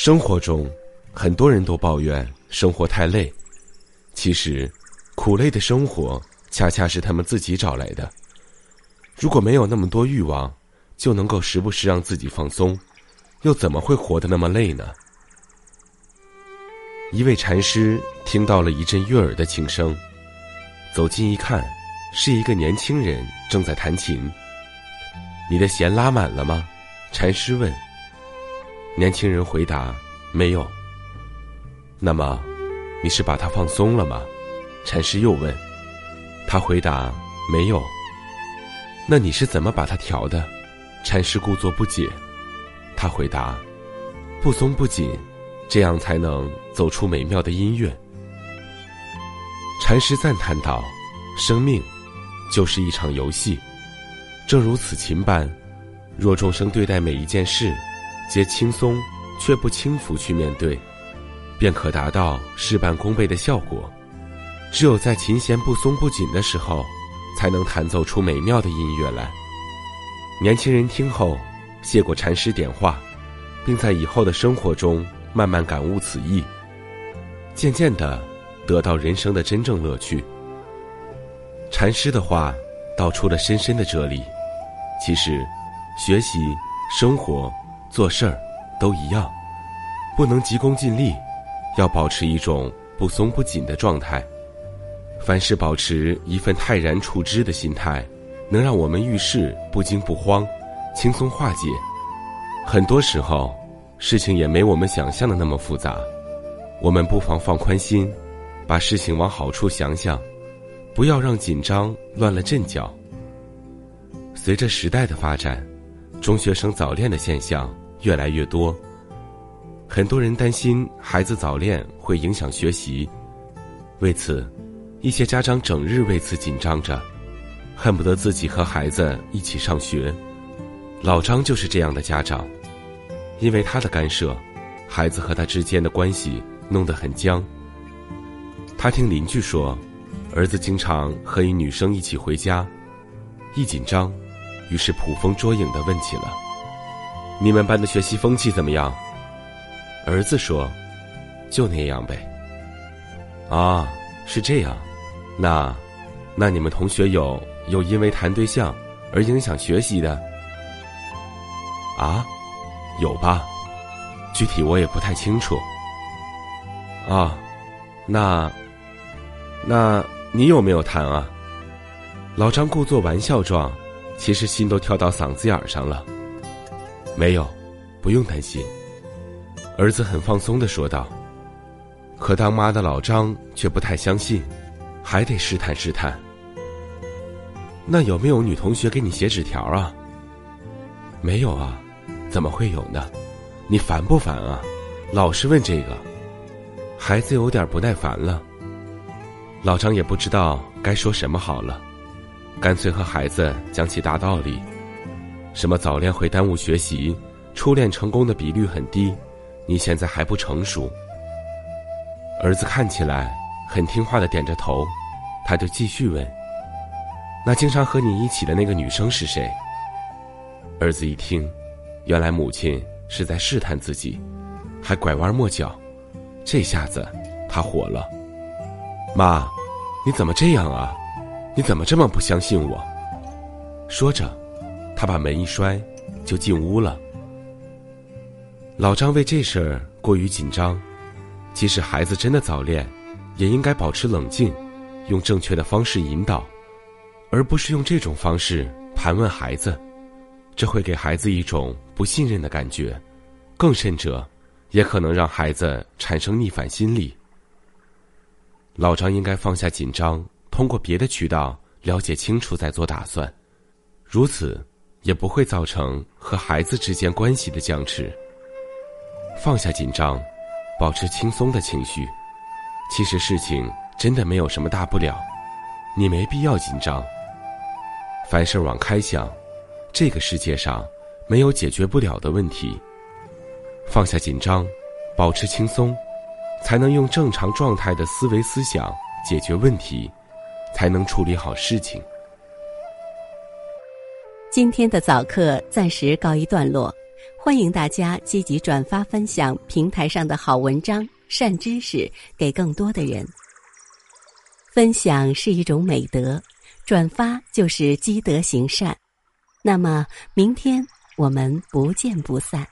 生活中，很多人都抱怨生活太累，其实，苦累的生活恰恰是他们自己找来的。如果没有那么多欲望，就能够时不时让自己放松，又怎么会活得那么累呢？一位禅师听到了一阵悦耳的琴声，走近一看，是一个年轻人正在弹琴。你的弦拉满了吗？禅师问。年轻人回答：“没有。”那么，你是把它放松了吗？禅师又问。他回答：“没有。”那你是怎么把它调的？禅师故作不解。他回答：“不松不紧，这样才能走出美妙的音乐。”禅师赞叹道：“生命就是一场游戏，正如此琴般，若众生对待每一件事。”皆轻松，却不轻浮去面对，便可达到事半功倍的效果。只有在琴弦不松不紧的时候，才能弹奏出美妙的音乐来。年轻人听后，谢过禅师点化，并在以后的生活中慢慢感悟此意，渐渐的得到人生的真正乐趣。禅师的话道出了深深的哲理。其实，学习生活。做事儿都一样，不能急功近利，要保持一种不松不紧的状态。凡事保持一份泰然处之的心态，能让我们遇事不惊不慌，轻松化解。很多时候，事情也没我们想象的那么复杂。我们不妨放宽心，把事情往好处想想，不要让紧张乱了阵脚。随着时代的发展。中学生早恋的现象越来越多，很多人担心孩子早恋会影响学习，为此，一些家长整日为此紧张着，恨不得自己和孩子一起上学。老张就是这样的家长，因为他的干涉，孩子和他之间的关系弄得很僵。他听邻居说，儿子经常和一女生一起回家，一紧张。于是捕风捉影的问起了：“你们班的学习风气怎么样？”儿子说：“就那样呗。”啊，是这样，那，那你们同学有有因为谈对象而影响学习的？啊，有吧？具体我也不太清楚。啊，那，那你有没有谈啊？老张故作玩笑状。其实心都跳到嗓子眼上了。没有，不用担心。儿子很放松的说道。可当妈的老张却不太相信，还得试探试探。那有没有女同学给你写纸条啊？没有啊，怎么会有呢？你烦不烦啊？老是问这个，孩子有点不耐烦了。老张也不知道该说什么好了。干脆和孩子讲起大道理，什么早恋会耽误学习，初恋成功的比率很低，你现在还不成熟。儿子看起来很听话的点着头，他就继续问：“那经常和你一起的那个女生是谁？”儿子一听，原来母亲是在试探自己，还拐弯抹角，这下子他火了：“妈，你怎么这样啊？”你怎么这么不相信我？说着，他把门一摔，就进屋了。老张为这事儿过于紧张，即使孩子真的早恋，也应该保持冷静，用正确的方式引导，而不是用这种方式盘问孩子，这会给孩子一种不信任的感觉，更甚者，也可能让孩子产生逆反心理。老张应该放下紧张。通过别的渠道了解清楚再做打算，如此也不会造成和孩子之间关系的僵持。放下紧张，保持轻松的情绪。其实事情真的没有什么大不了，你没必要紧张。凡事往开想，这个世界上没有解决不了的问题。放下紧张，保持轻松，才能用正常状态的思维思想解决问题，才能处理好事情。今天的早课暂时告一段落，欢迎大家积极转发分享平台上的好文章、善知识给更多的人。分享是一种美德，转发就是积德行善。那么，明天我们不见不散。